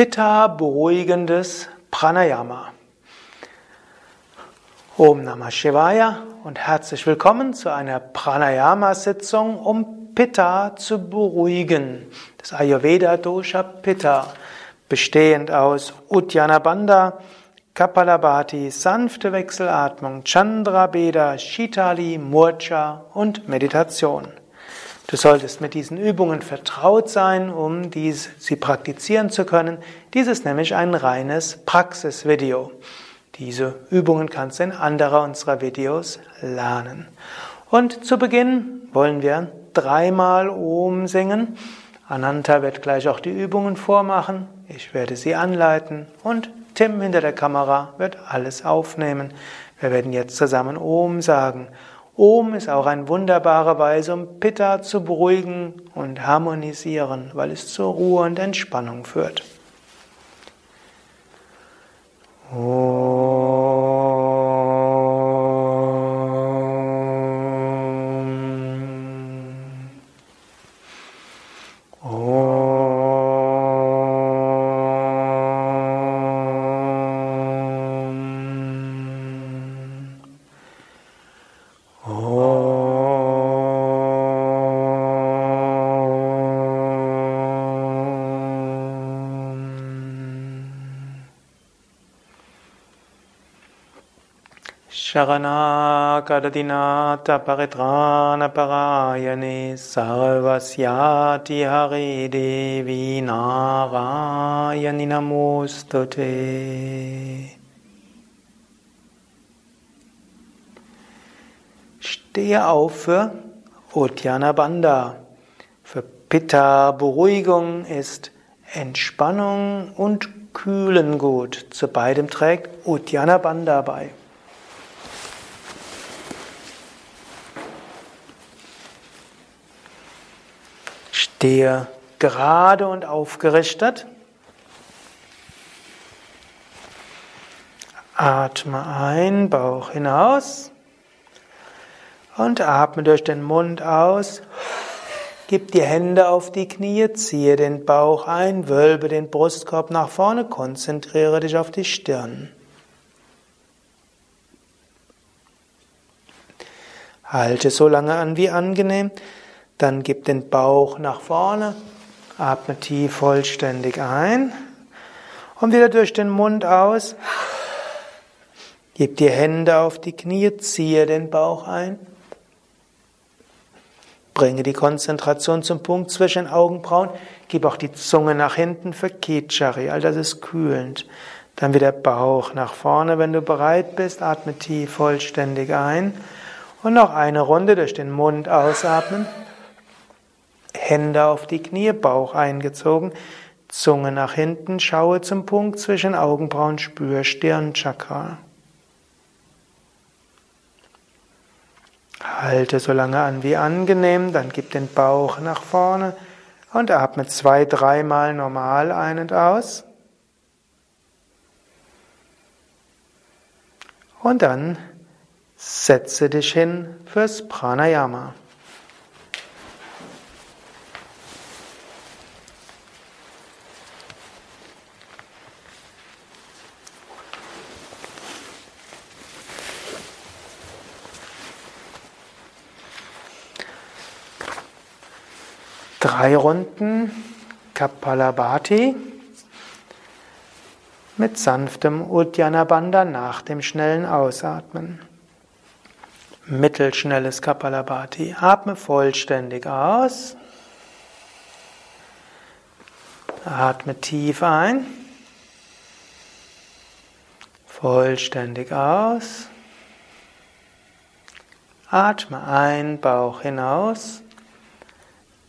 Pitta beruhigendes Pranayama. Om Namah Shivaya und herzlich willkommen zu einer Pranayama-Sitzung, um Pitta zu beruhigen. Das Ayurveda Dosha Pitta, bestehend aus Uddiyana Bandha, Kapalabhati, sanfte Wechselatmung, Chandra Beda, Shitali, Murcha und Meditation. Du solltest mit diesen Übungen vertraut sein, um dies, sie praktizieren zu können. Dies ist nämlich ein reines Praxisvideo. Diese Übungen kannst du in anderer unserer Videos lernen. Und zu Beginn wollen wir dreimal Om singen. Ananta wird gleich auch die Übungen vormachen. Ich werde sie anleiten und Tim hinter der Kamera wird alles aufnehmen. Wir werden jetzt zusammen Om sagen. Om ist auch eine wunderbare Weise, um Pitta zu beruhigen und harmonisieren, weil es zur Ruhe und Entspannung führt. Om. Sharanakadadinata paritrana parayane sarvasyati hari devi narayani namostute. Stehe auf für Uddiyana Bandha. Für Pitta Beruhigung ist Entspannung und Kühlen gut. Zu beidem trägt Uddiyana Bandha bei. Stehe gerade und aufgerichtet. Atme ein, Bauch hinaus und atme durch den Mund aus. Gib die Hände auf die Knie, ziehe den Bauch ein, wölbe den Brustkorb nach vorne, konzentriere dich auf die Stirn. Halte so lange an wie angenehm. Dann gib den Bauch nach vorne, atme tief vollständig ein und wieder durch den Mund aus. Gib die Hände auf die Knie, ziehe den Bauch ein. Bringe die Konzentration zum Punkt zwischen Augenbrauen. Gib auch die Zunge nach hinten für Kichari, all das ist kühlend. Dann wieder Bauch nach vorne, wenn du bereit bist. Atme tief vollständig ein. Und noch eine Runde durch den Mund ausatmen. Hände auf die Knie, Bauch eingezogen, Zunge nach hinten, schaue zum Punkt zwischen Augenbrauen, spür Stirnchakra. Halte so lange an wie angenehm, dann gib den Bauch nach vorne und atme zwei, dreimal normal ein und aus. Und dann setze dich hin fürs Pranayama. Drei Runden Kapalabhati mit sanftem Uddiyana nach dem schnellen Ausatmen. Mittelschnelles Kapalabhati. Atme vollständig aus. Atme tief ein. Vollständig aus. Atme ein, Bauch hinaus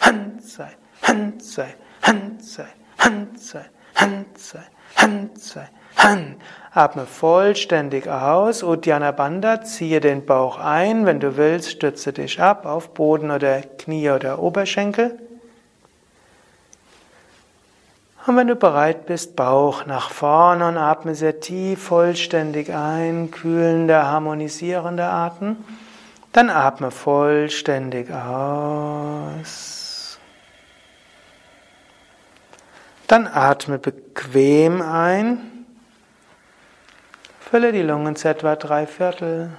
Hand sei, Hand sei, Hand sei, Hand sei, Hand sei, Hand sei, Hand. Atme vollständig aus. Uddiyana Bandha, ziehe den Bauch ein. Wenn du willst, stütze dich ab auf Boden oder Knie oder Oberschenkel. Und wenn du bereit bist, Bauch nach vorne und atme sehr tief, vollständig ein, kühlender, harmonisierender Atem. Dann atme vollständig aus. Dann atme bequem ein. Fülle die Lungen zu etwa drei Viertel.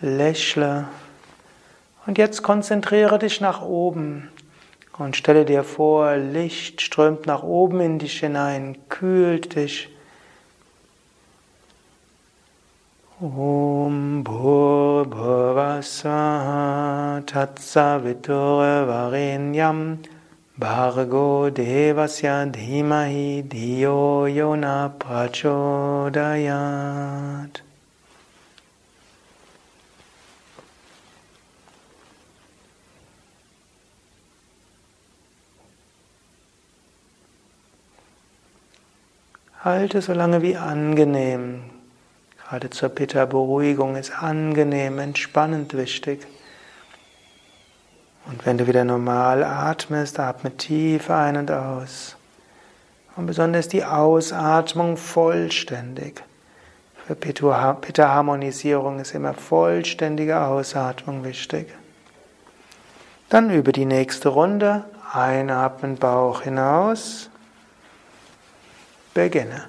Lächle. Und jetzt konzentriere dich nach oben. Und stelle dir vor, Licht strömt nach oben in dich hinein, kühlt dich. Om Bhurбhuvasvaha Tatsavitur Varenyam Bhargo Devasya Dhimahi Dhiyo Yona Prachodayat Halte so lange wie angenehm. Gerade zur Pitta-Beruhigung ist angenehm, entspannend wichtig. Und wenn du wieder normal atmest, atme tief ein und aus. Und besonders die Ausatmung vollständig. Für Pitta-Harmonisierung ist immer vollständige Ausatmung wichtig. Dann über die nächste Runde. Einatmen, Bauch hinaus beginne.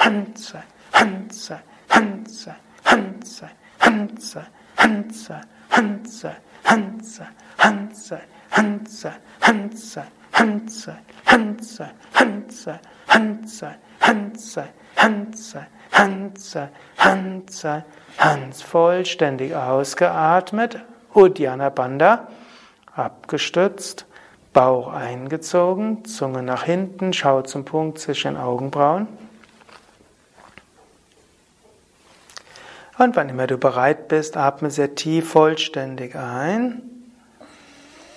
Handzei, Handzei, Handzei, Handzei, Handzei, Handzei, Handzei, Handzei, Handzei, Handzei, Handzei, Handzei, Handzei, Handzei, Handzei, Handzei, Handzei, Handzei, Handzei, Hans vollständig ausgeatmet, Uddiyana Bandha abgestützt, Bauch eingezogen, Zunge nach hinten, schau zum Punkt zwischen den Augenbrauen. Und wann immer du bereit bist, atme sehr tief vollständig ein.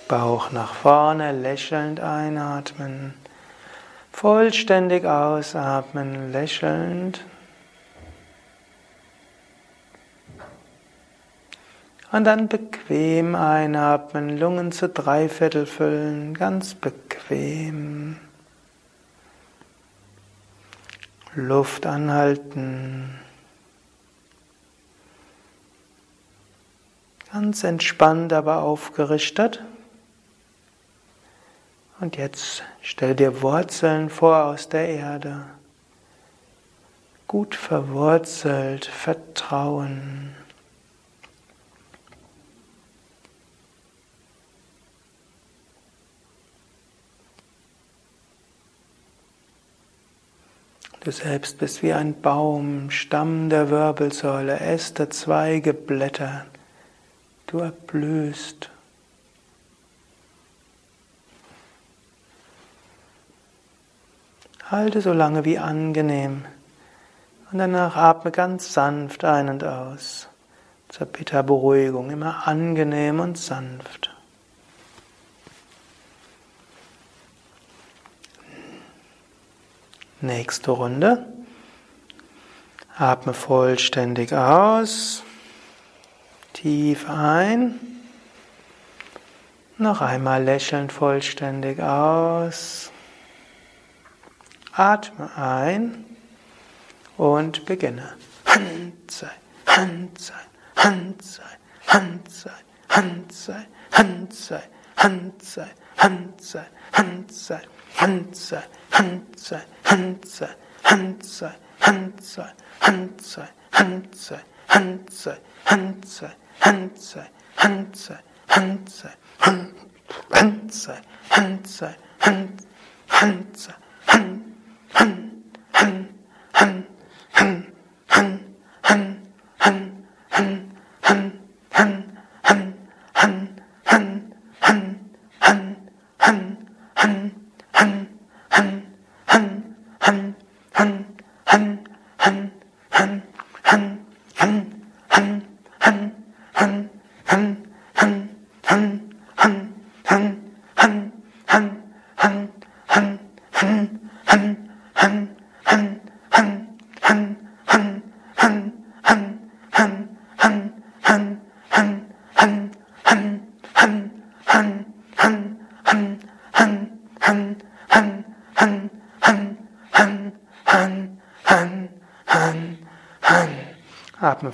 Bauch nach vorne, lächelnd einatmen. Vollständig ausatmen, lächelnd. Und dann bequem einatmen, Lungen zu drei Viertel füllen, ganz bequem. Luft anhalten. Ganz entspannt, aber aufgerichtet. Und jetzt stell dir Wurzeln vor aus der Erde. Gut verwurzelt, Vertrauen. Du selbst bist wie ein Baum, Stamm der Wirbelsäule, Äste, Zweige, Blätter. Du erblühst. Halte so lange wie angenehm und danach atme ganz sanft ein und aus. Zur Pitta-Beruhigung immer angenehm und sanft. Nächste Runde. Atme vollständig aus. Tief ein. Noch einmal lächelnd vollständig aus. Atme ein und beginne. Hand sein, Hand sein, Hand sein, Hand sein, Hand sein, Hand sein, Hand sein, Hand sein, Hand sein, Hand sein, Hand sein, Hand sein, Hand sein, Hand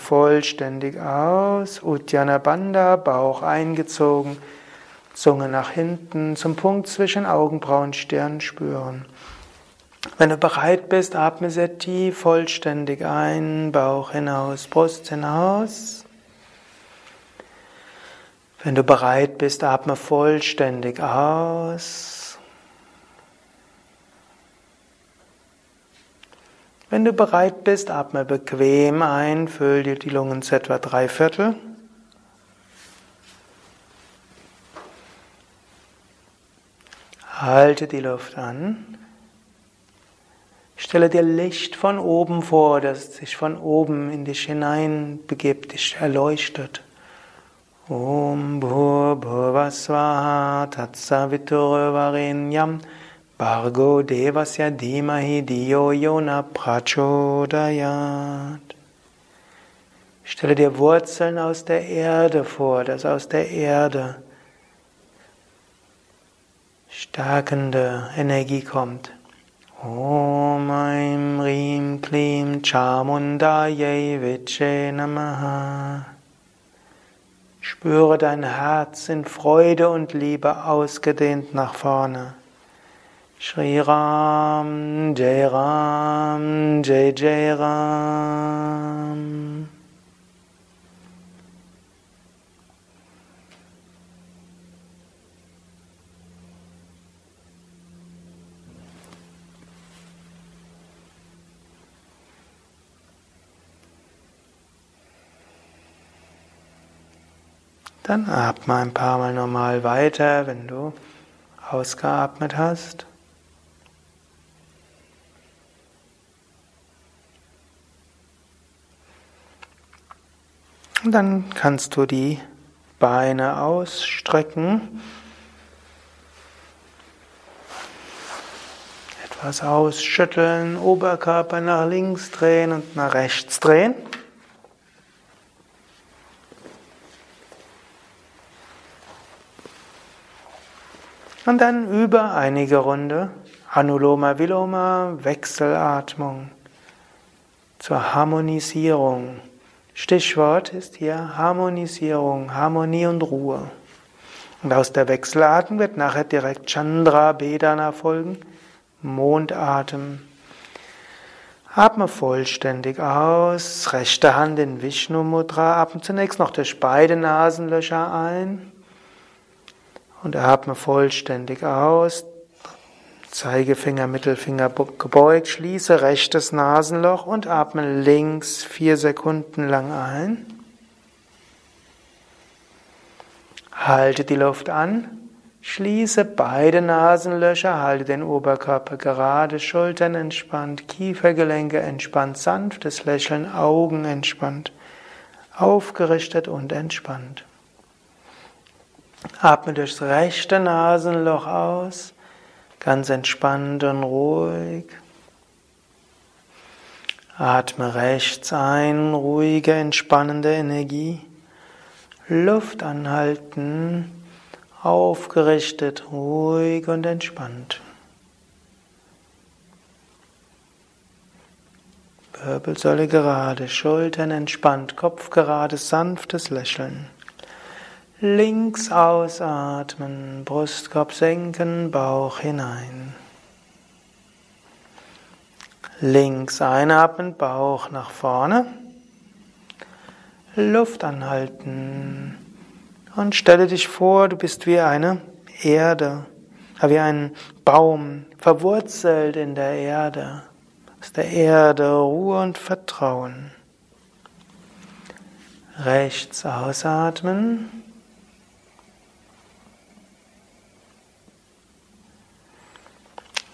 vollständig aus. Uddiyana Bandha, Bauch eingezogen. Zunge nach hinten zum Punkt zwischen Augenbrauen, Stirn spüren. Wenn du bereit bist, atme sehr tief, vollständig ein, Bauch hinaus, Brust hinaus. Wenn du bereit bist, atme vollständig aus. Wenn du bereit bist, atme bequem ein, füll dir die Lungen zu etwa drei Viertel. Halte die Luft an. Stelle dir Licht von oben vor, das sich von oben in dich hinein begibt, dich erleuchtet. Om Bhur Bhuvasvaha Tatsavitur Varenyam Bargo Devasya Dhimahi Diyo Yona Prachodayat. Stelle dir Wurzeln aus der Erde vor, dass aus der Erde stärkende Energie kommt. Om Aim Rim Klim Chamundaye Viche Namaha. Spüre dein Herz in Freude und Liebe ausgedehnt nach vorne. Shri Ram, Jai Ram, Jai Jai Ram. Dann atme ein paar Mal normal weiter, wenn du ausgeatmet hast. Dann kannst du die Beine ausstrecken. Etwas ausschütteln, Oberkörper nach links drehen und nach rechts drehen. Und dann über einige Runde Anuloma Viloma, Wechselatmung zur Harmonisierung. Stichwort ist hier Harmonisierung, Harmonie und Ruhe. Und aus der Wechselatem wird nachher direkt Chandra Bedana folgen, Mondatem. Atme vollständig aus, rechte Hand in Vishnu Mudra, atme zunächst noch durch beide Nasenlöcher ein und atme vollständig aus, Zeigefinger, Mittelfinger gebeugt, schließe rechtes Nasenloch und atme links vier Sekunden lang ein. Halte die Luft an, schließe beide Nasenlöcher, halte den Oberkörper gerade, Schultern entspannt, Kiefergelenke entspannt, sanftes Lächeln, Augen entspannt, aufgerichtet und entspannt. Atme durchs rechte Nasenloch aus ganz entspannt und ruhig. Atme rechts ein, ruhige, entspannende Energie. Luft anhalten, aufgerichtet, ruhig und entspannt. Wirbelsäule gerade, Schultern entspannt, Kopf gerade, sanftes Lächeln. Links ausatmen, Brustkorb senken, Bauch hinein. Links einatmen, Bauch nach vorne. Luft anhalten. Und stelle dich vor, du bist wie eine Erde, wie ein Baum, verwurzelt in der Erde. Aus der Erde Ruhe und Vertrauen. Rechts ausatmen.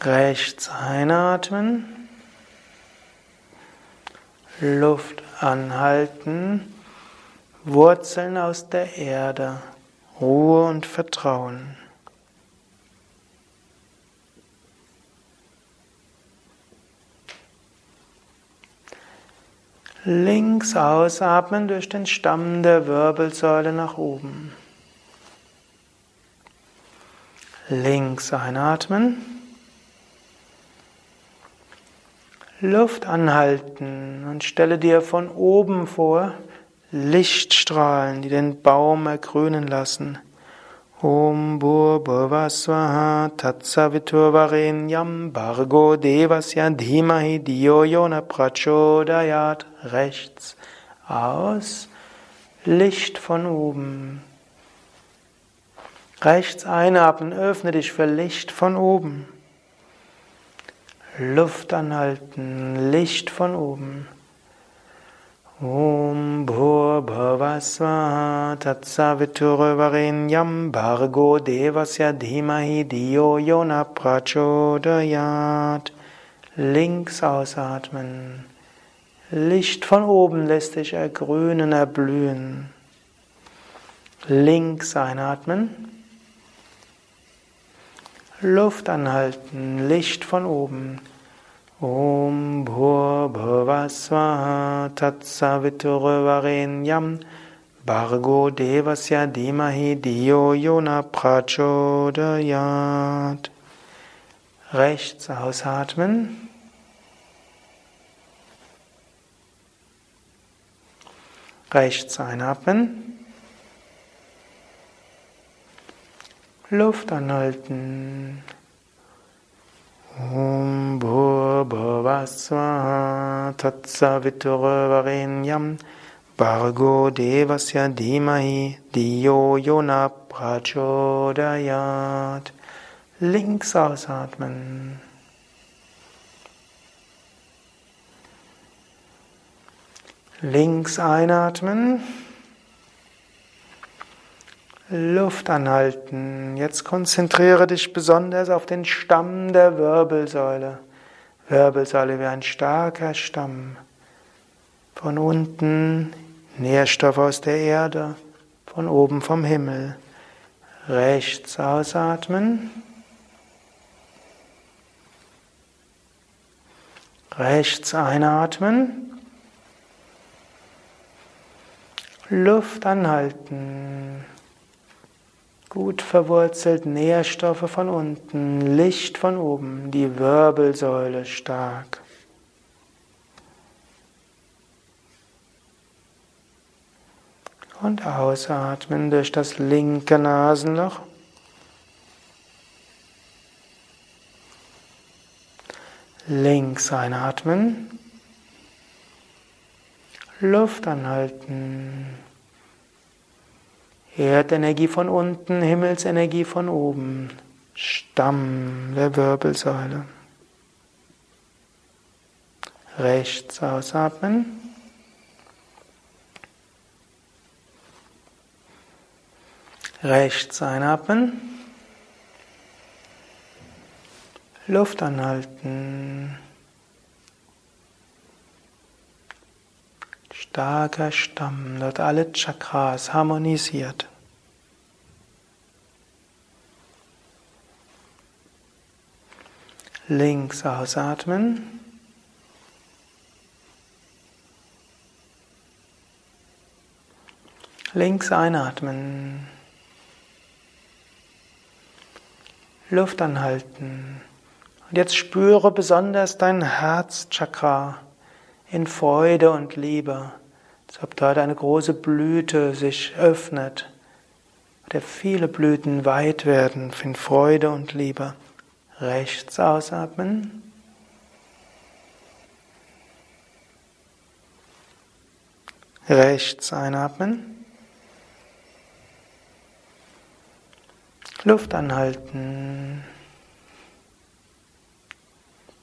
Rechts einatmen. Luft anhalten, Wurzeln aus der Erde, Ruhe und Vertrauen. Links ausatmen durch den Stamm der Wirbelsäule nach oben. Links einatmen. Luft anhalten und stelle dir von oben vor Lichtstrahlen, die den Baum ergrünen lassen. Om Bhurvasvaha Tatsaviturvarenyam Bargo Devasya Dhimahi Diyo Yona Prachodayat rechts aus Licht von oben. Rechts einatmen, öffne dich für Licht von oben. Luft anhalten, Licht von oben. Om Bhur Bhavasvaha Tatsaviturvarenyam Bhargo Devasya Dhimahi Diyo Yona Prachodayat. Links ausatmen. Licht von oben lässt dich ergrünen, erblühen. Links einatmen. Luft anhalten, Licht von oben. Om Bhur Bhuvasvaha Tatsaviturvarenyam Bargo Devasya Dimahi Diyo Yona Prachodayat. Rechts ausatmen. Rechts einatmen. Luft anhalten. Om Bhuvasvaha Tatsaviturvarenyam Bargo Devasya Dhimahi Diyo Yona Prachodayat Links ausatmen. Links einatmen. Luft anhalten. Jetzt konzentriere dich besonders auf den Stamm der Wirbelsäule. Wirbelsäule wie ein starker Stamm. Von unten Nährstoff aus der Erde, von oben vom Himmel. Rechts ausatmen. Rechts einatmen. Luft anhalten. Gut verwurzelt Nährstoffe von unten, Licht von oben, die Wirbelsäule stark. Und ausatmen durch das linke Nasenloch. Links einatmen. Luft anhalten. Erdenergie von unten, Himmelsenergie von oben, Stamm der Wirbelsäule. Rechts ausatmen. Rechts einatmen. Luft anhalten. starker Stamm, dort alle Chakras harmonisiert. Links ausatmen. Links einatmen. Luft anhalten. Und jetzt spüre besonders dein Herzchakra in Freude und Liebe als ob dort eine große Blüte sich öffnet, der viele Blüten weit werden in Freude und Liebe. Rechts ausatmen. Rechts einatmen. Luft anhalten.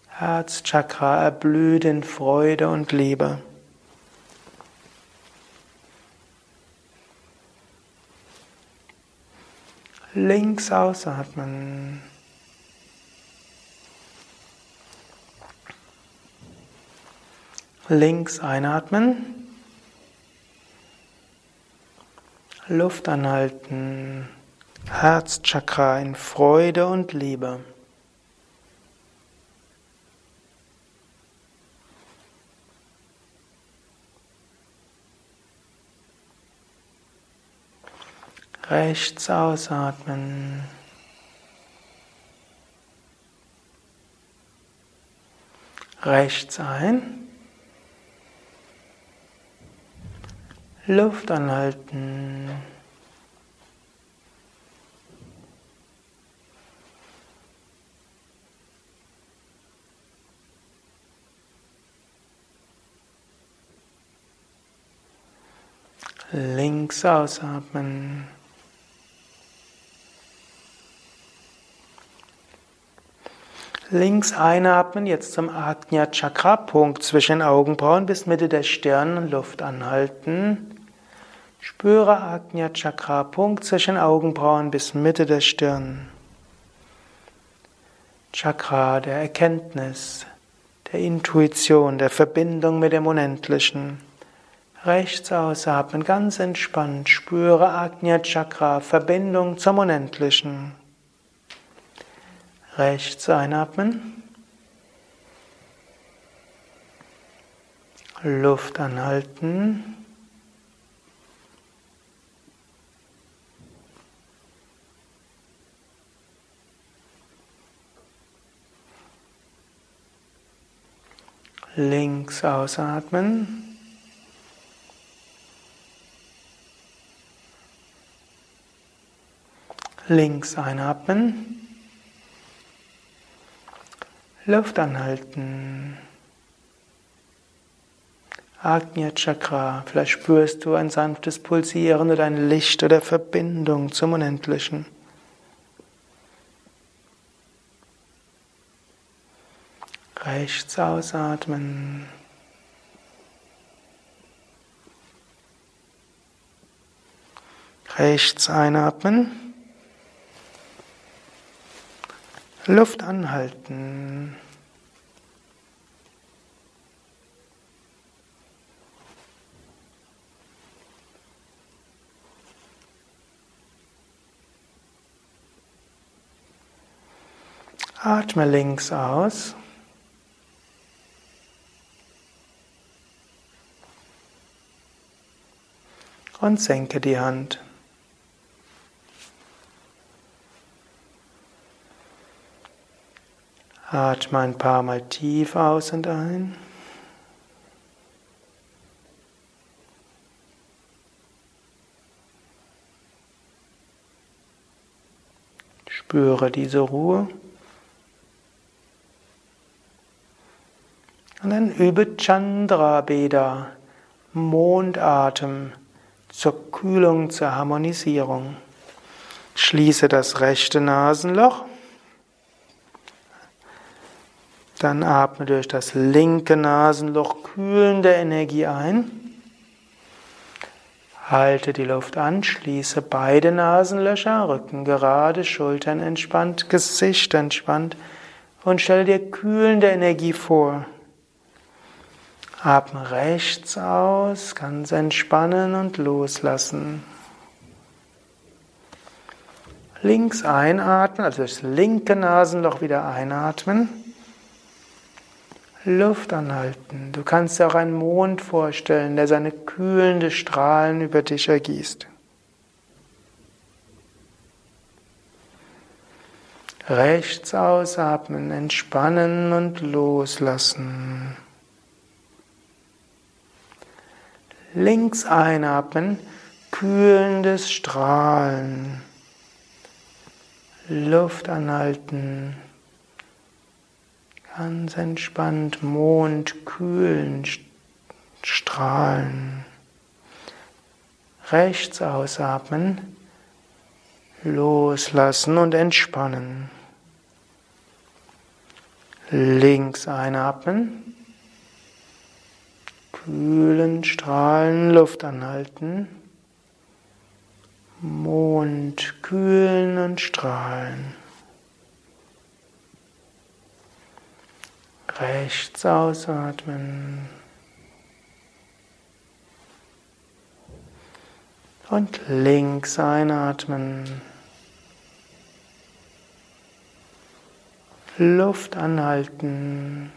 Herzchakra erblüht in Freude und Liebe. Links ausatmen. Links einatmen. Luft anhalten. Herzchakra in Freude und Liebe. Rechts ausatmen. Rechts ein. Luft anhalten. Links ausatmen. Links einatmen, jetzt zum Ajna Chakra, Punkt zwischen Augenbrauen bis Mitte der Stirn, Luft anhalten. Spüre Ajna Chakra, Punkt zwischen Augenbrauen bis Mitte der Stirn. Chakra der Erkenntnis, der Intuition, der Verbindung mit dem Unendlichen. Rechts ausatmen, ganz entspannt, spüre Ajna Chakra, Verbindung zum Unendlichen. Rechts einatmen. Luft anhalten. Links ausatmen. Links einatmen. Luft anhalten. Agnya Chakra, vielleicht spürst du ein sanftes Pulsieren oder ein Licht oder Verbindung zum Unendlichen. Rechts ausatmen. Rechts einatmen. Luft anhalten. Atme links aus. Und senke die Hand. Atme ein paar Mal tief aus und ein. Spüre diese Ruhe. Und dann übe Chandra Beda, Mondatem, zur Kühlung, zur Harmonisierung. Schließe das rechte Nasenloch. Dann atme durch das linke Nasenloch kühlende Energie ein. Halte die Luft an, schließe beide Nasenlöcher, Rücken gerade, Schultern entspannt, Gesicht entspannt und stelle dir kühlende Energie vor. Atme rechts aus, ganz entspannen und loslassen. Links einatmen, also das linke Nasenloch wieder einatmen. Luft anhalten. Du kannst dir auch einen Mond vorstellen, der seine kühlende Strahlen über dich ergießt. Rechts ausatmen, entspannen und loslassen. Links einatmen, kühlendes Strahlen. Luft anhalten. Ganz entspannt Mond kühlen Strahlen. Rechts ausatmen, loslassen und entspannen. Links einatmen, kühlen Strahlen Luft anhalten. Mond kühlen und strahlen. Rechts ausatmen. Und links einatmen. Luft anhalten.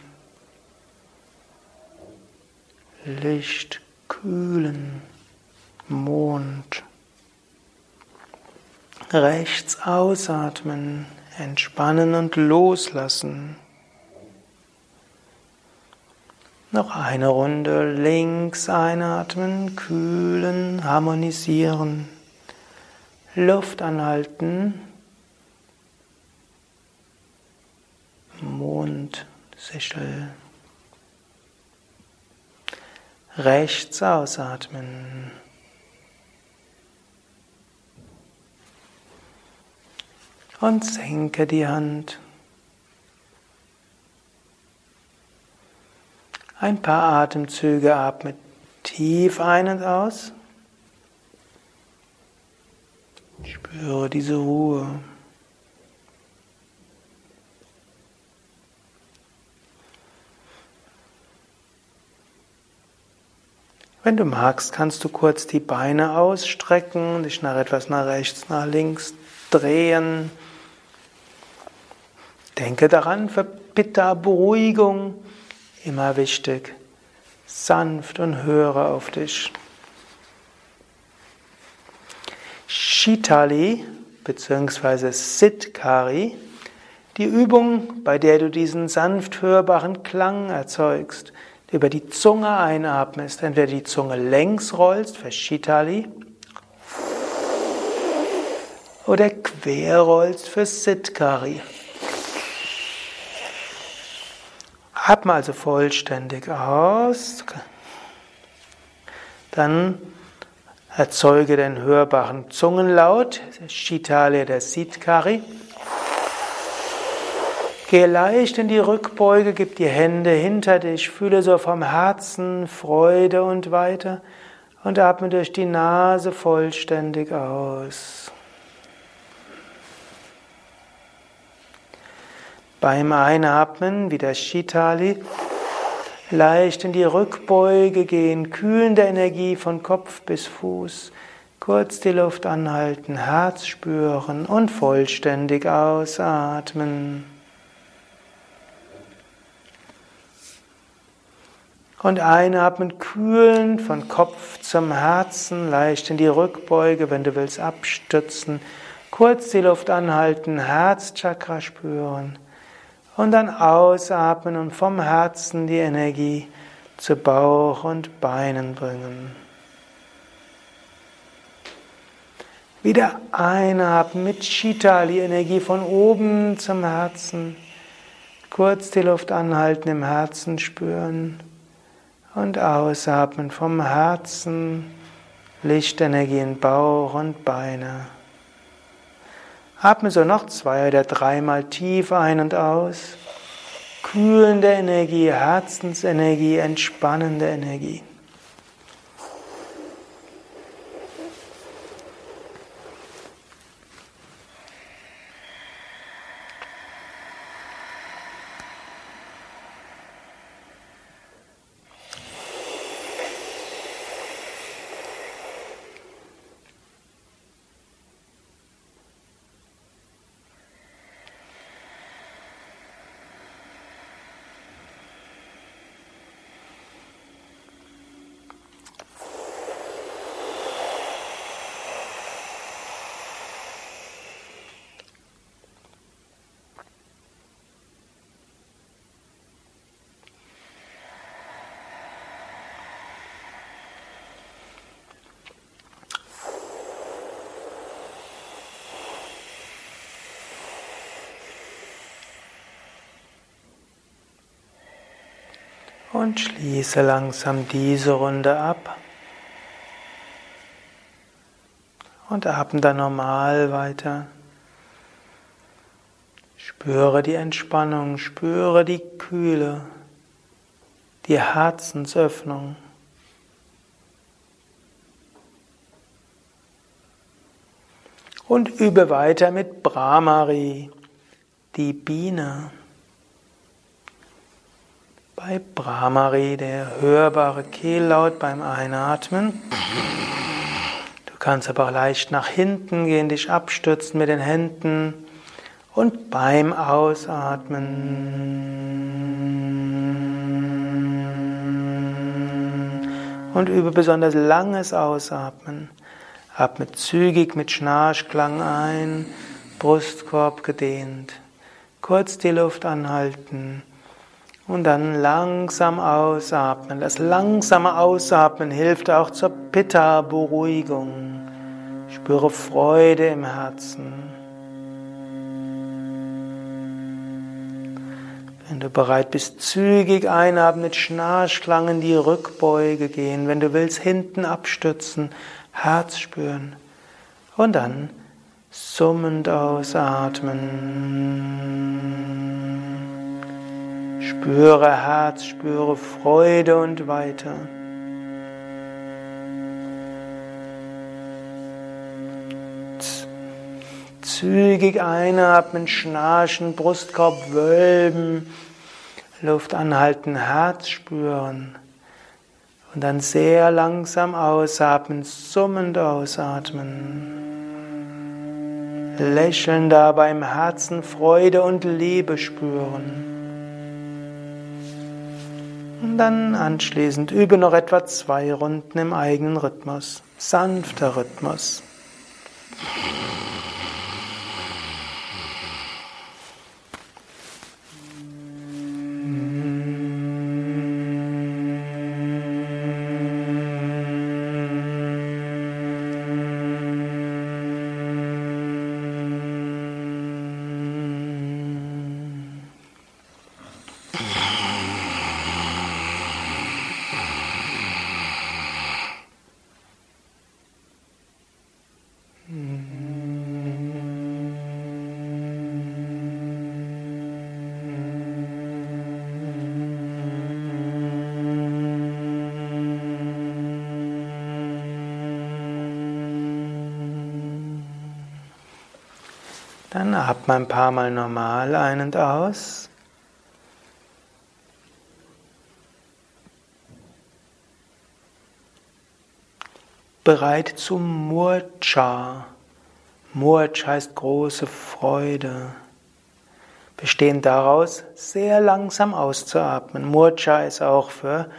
Licht kühlen. Mond. Rechts ausatmen, entspannen und loslassen. Noch eine Runde links einatmen, kühlen, harmonisieren. Luft anhalten. Mund, Sichel. Rechts ausatmen. Und senke die Hand. Ein paar Atemzüge atme tief ein und aus. Spüre diese Ruhe. Wenn du magst, kannst du kurz die Beine ausstrecken, dich nach etwas nach rechts, nach links drehen. Denke daran, für Pitta Beruhigung immer wichtig. Sanft und höre auf dich. Shitali bzw. Siddhkari, die Übung, bei der du diesen sanft hörbaren Klang erzeugst, über die Zunge einatmest, entweder die Zunge längs rollst für Shitali oder quer rollst für Siddhkari. Atme also vollständig aus. Dann erzeuge den hörbaren Zungenlaut, Shitale der Siddhkari. Gehe leicht in die Rückbeuge, gib die Hände hinter dich, fühle so vom Herzen Freude und weiter und atme durch die Nase vollständig aus. Beim Einatmen wieder Shitali, leicht in die Rückbeuge gehen, kühlende Energie von Kopf bis Fuß. Kurz die Luft anhalten, Herz spüren und vollständig ausatmen. Und einatmen, kühlen von Kopf zum Herzen, leicht in die Rückbeuge, wenn du willst, abstützen. Kurz die Luft anhalten, Herzchakra spüren. Und dann ausatmen und vom Herzen die Energie zu Bauch und Beinen bringen. Wieder einatmen mit Shitali, Energie von oben zum Herzen. Kurz die Luft anhalten, im Herzen spüren. Und ausatmen vom Herzen, Lichtenergie in Bauch und Beine. Atme so noch zwei oder dreimal tief ein und aus. Kühlende Energie, Herzensenergie, entspannende Energie. Und schließe langsam diese Runde ab. Und atme dann normal weiter. Spüre die Entspannung, spüre die Kühle, die Herzensöffnung. Und übe weiter mit Brahmari, die Biene. Bei Brahmari, der hörbare Kehllaut beim Einatmen. Du kannst aber auch leicht nach hinten gehen, dich abstützen mit den Händen und beim Ausatmen und übe besonders langes Ausatmen. Atme zügig mit Schnarchklang ein, Brustkorb gedehnt. Kurz die Luft anhalten. Und dann langsam ausatmen. Das langsame Ausatmen hilft auch zur Pitta-Beruhigung. Spüre Freude im Herzen. Wenn du bereit bist, zügig einatmen, mit Schnarchklang in die Rückbeuge gehen. Wenn du willst, hinten abstützen, Herz spüren. Und dann summend ausatmen. Spüre Herz, spüre Freude und weiter. Zügig einatmen, schnarchen, Brustkorb wölben, Luft anhalten, Herz spüren. Und dann sehr langsam ausatmen, summend ausatmen. Lächeln dabei im Herzen Freude und Liebe spüren. Und dann anschließend übe noch etwa zwei Runden im eigenen Rhythmus. Sanfter Rhythmus. Atme ein paar Mal normal ein und aus. Bereit zum Murcha. Murch heißt große Freude. Bestehend daraus, sehr langsam auszuatmen. Murcha ist auch für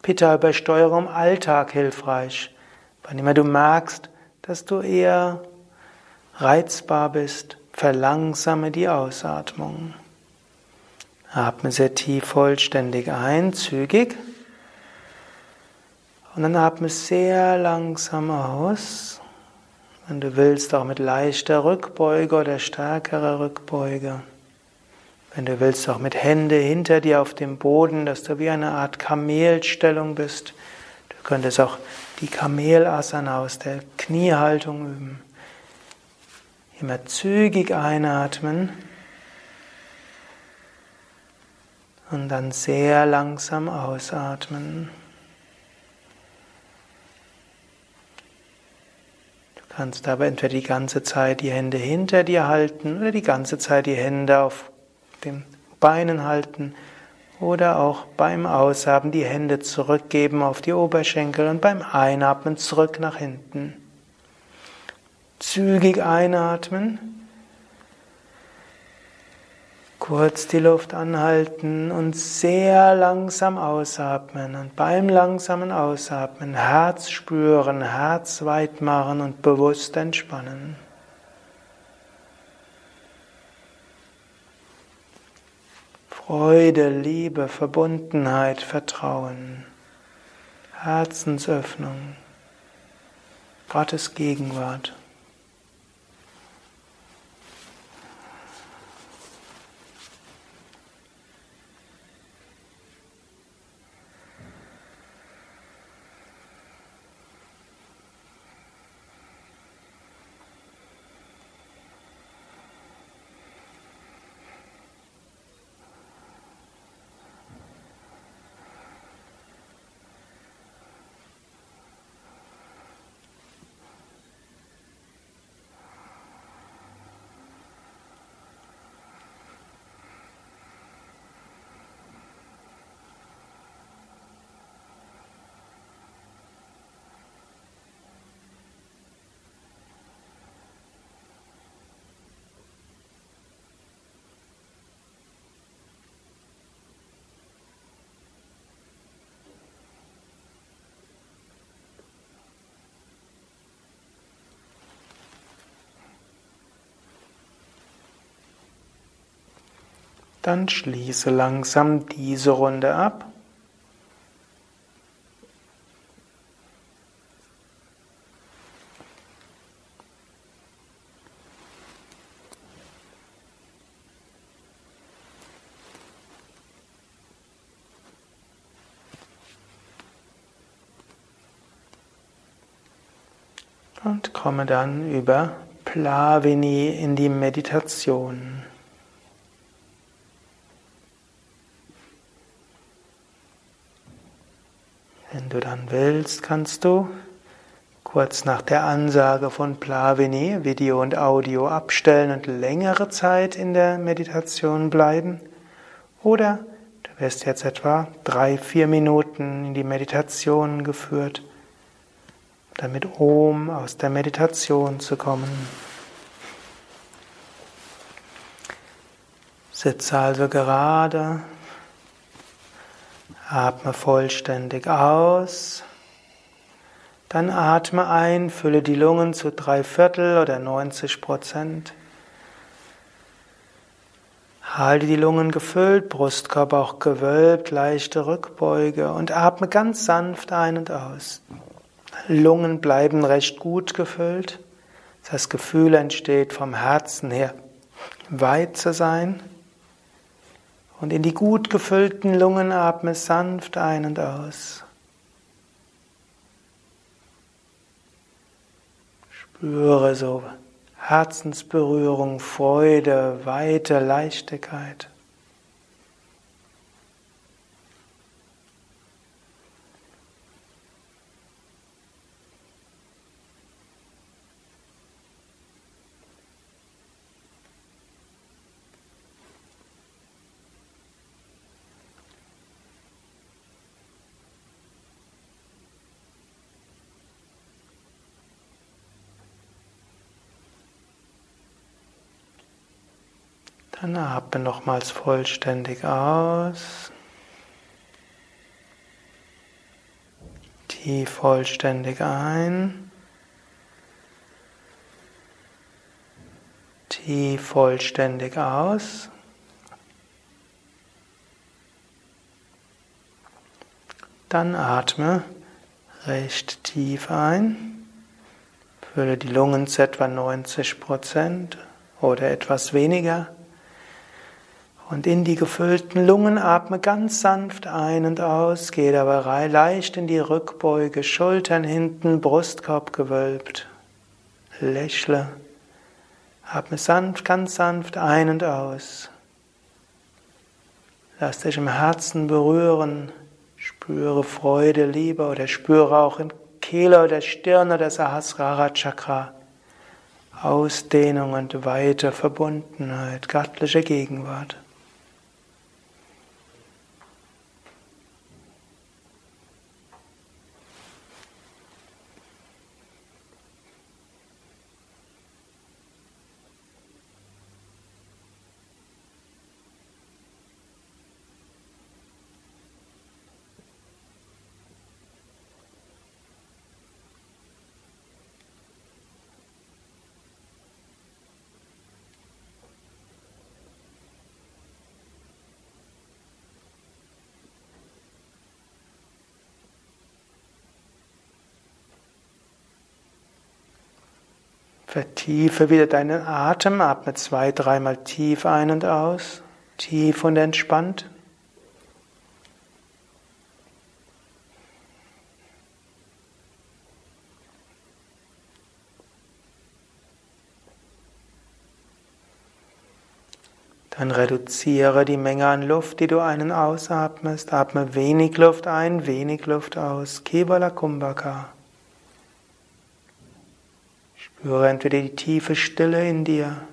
Pitta-Übersteuerung im Alltag hilfreich. Wann immer du merkst, dass du eher reizbar bist, Verlangsame die Ausatmung. Atme sehr tief vollständig ein, zügig. Und dann atme sehr langsam aus. Wenn du willst, auch mit leichter Rückbeuge oder stärkerer Rückbeuge. Wenn du willst, auch mit Hände hinter dir auf dem Boden, dass du wie eine Art Kamelstellung bist. Du könntest auch die Kamelasana aus der Kniehaltung üben. Immer zügig einatmen und dann sehr langsam ausatmen. Du kannst aber entweder die ganze Zeit die Hände hinter dir halten oder die ganze Zeit die Hände auf den Beinen halten oder auch beim Ausatmen die Hände zurückgeben auf die Oberschenkel und beim Einatmen zurück nach hinten. Zügig einatmen. Kurz die Luft anhalten und sehr langsam ausatmen. Und beim langsamen Ausatmen Herz spüren, Herz weit machen und bewusst entspannen. Freude, Liebe, Verbundenheit, Vertrauen, Herzensöffnung, Gottes Gegenwart. Dann schließe langsam diese Runde ab. und komme dann über Plavini in die Meditation. Du dann willst, kannst du kurz nach der Ansage von Plavini Video und Audio abstellen und längere Zeit in der Meditation bleiben. Oder du wirst jetzt etwa drei, vier Minuten in die Meditation geführt damit Om aus der Meditation zu kommen. Sitze also gerade, atme vollständig aus, dann atme ein, fülle die Lungen zu drei Viertel oder 90 Prozent. Halte die Lungen gefüllt, Brustkorb auch gewölbt, leichte Rückbeuge und atme ganz sanft ein und aus. Lungen bleiben recht gut gefüllt. Das Gefühl entsteht vom Herzen her, weit zu sein. Und in die gut gefüllten Lungen atme sanft ein und aus. Spüre so Herzensberührung, Freude, Weite, Leichtigkeit. Dann atme nochmals vollständig aus. Tief vollständig ein. Tief vollständig aus. Dann atme recht tief ein. Fülle die Lungen zu etwa 90 Prozent oder etwas weniger. Und in die gefüllten Lungen atme ganz sanft ein und aus, gehe dabei leicht in die Rückbeuge, Schultern hinten, Brustkorb gewölbt. Lächle. Atme sanft, ganz sanft ein und aus. Lass dich im Herzen berühren. Spüre Freude, Liebe oder spüre auch in Kehle oder Stirn oder Sahasrara Chakra. Ausdehnung und weite Verbundenheit, göttliche Gegenwart. Vertiefe wieder deinen Atem, atme zwei, dreimal tief ein und aus, tief und entspannt. Dann reduziere die Menge an Luft, die du einen ausatmest. Atme wenig Luft ein, wenig Luft aus. Kevala Kumbhaka. Spüre entweder die tiefe Stille in dir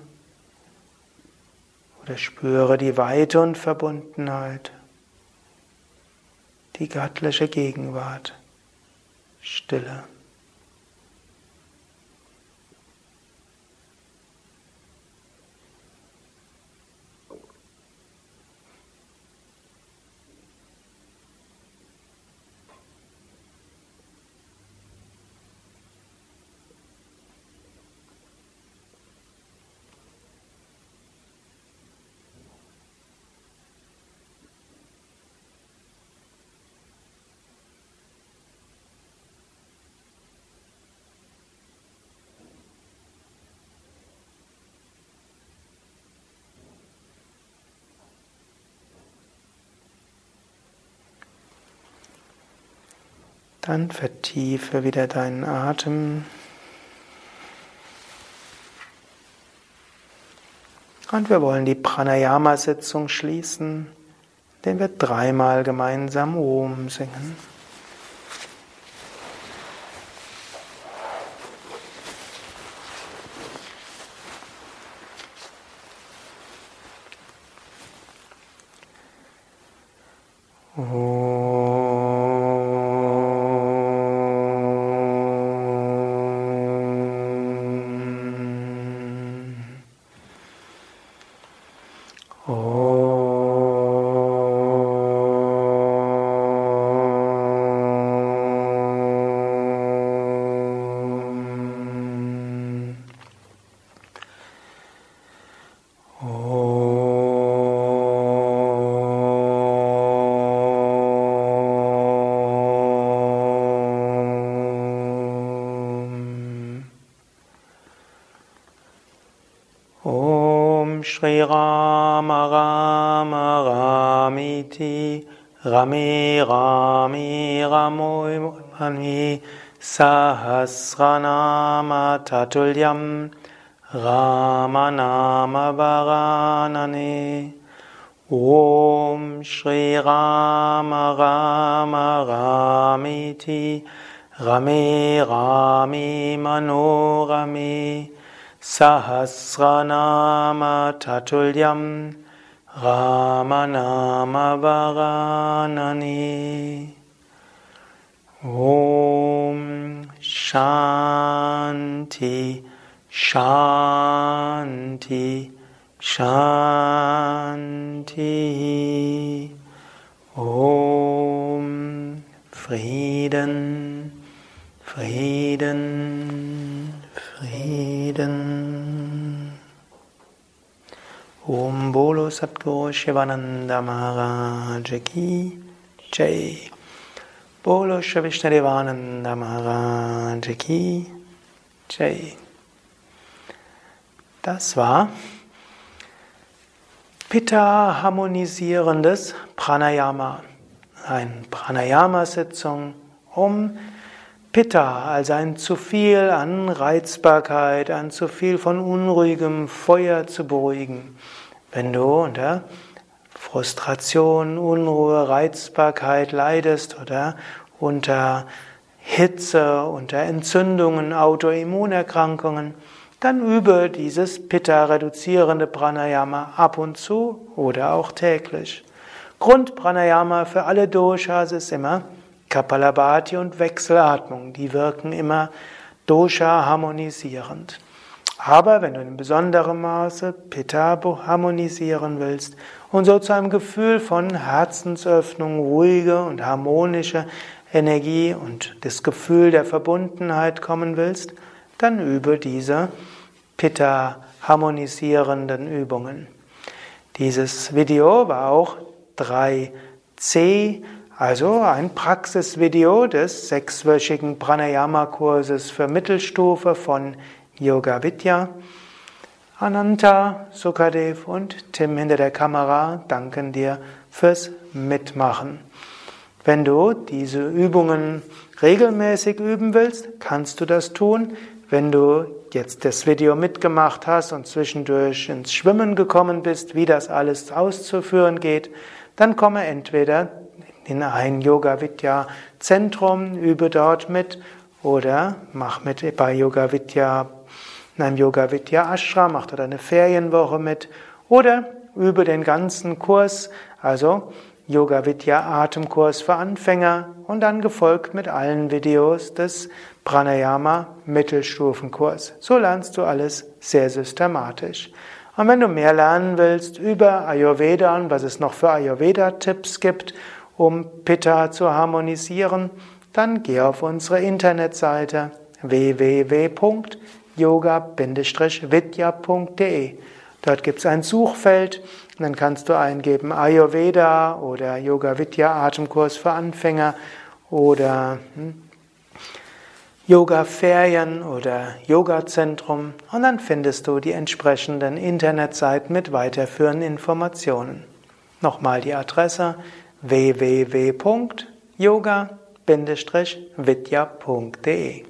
oder spüre die Weite und Verbundenheit, die göttliche Gegenwart, Stille. Dann vertiefe wieder deinen Atem. Und wir wollen die Pranayama-Sitzung schließen, indem wir dreimal gemeinsam Om singen. Shri Rama Rama Ramiti Rami Rami Ramoimani Sahasranama Tatulyam Ramanama Varanane Om Shri Rama Rama Ramiti Rami Rami Manorami Sahasranama Tatulyam Ramanama Varanani Om Shanti Shanti Shanti. Om Frieden Frieden Frieden. Om Bolo Satguru Shivananda Maharaj Ki Jai. Bolo Shravishnadevananda Maharaj Ki Jai. Das war Pitta harmonisierendes Pranayama. Eine Pranayama-Sitzung, um Pitta, also ein zu viel an Reizbarkeit, ein zu viel von unruhigem Feuer zu beruhigen. Wenn du unter Frustration, Unruhe, Reizbarkeit leidest oder unter Hitze, unter Entzündungen, Autoimmunerkrankungen, dann übe dieses Pitta-reduzierende Pranayama ab und zu oder auch täglich. Grundpranayama für alle Doshas ist immer Kapalabhati und Wechselatmung, die wirken immer Dosha harmonisierend. Aber wenn du in besonderem Maße Pitta harmonisieren willst und so zu einem Gefühl von Herzensöffnung, ruhige und harmonische Energie und das Gefühl der Verbundenheit kommen willst, dann übe diese Pitta harmonisierenden Übungen. Dieses Video war auch 3C also ein Praxisvideo des sechswöchigen Pranayama-Kurses für Mittelstufe von Yoga Vidya. Ananta, Sukadev und Tim hinter der Kamera danken dir fürs Mitmachen. Wenn du diese Übungen regelmäßig üben willst, kannst du das tun. Wenn du jetzt das Video mitgemacht hast und zwischendurch ins Schwimmen gekommen bist, wie das alles auszuführen geht, dann komme entweder in ein Yoga Vidya Zentrum, übe dort mit oder mach mit bei Yoga Vidya in einem Yoga Vidya Ashram, mach dort eine Ferienwoche mit oder übe den ganzen Kurs, also Yoga Vidya Atemkurs für Anfänger und dann gefolgt mit allen Videos des Pranayama Mittelstufenkurs. So lernst du alles sehr systematisch. Und wenn du mehr lernen willst über Ayurveda und was es noch für Ayurveda-Tipps gibt um Pitta zu harmonisieren, dann geh auf unsere Internetseite www.yoga-vidya.de. Dort gibt es ein Suchfeld dann kannst du eingeben Ayurveda oder Yoga Vidya Atemkurs für Anfänger oder hm, Yoga Ferien oder Yoga Zentrum und dann findest du die entsprechenden Internetseiten mit weiterführenden Informationen. Nochmal die Adresse www.yoga-vidya.de yoga-vidya.de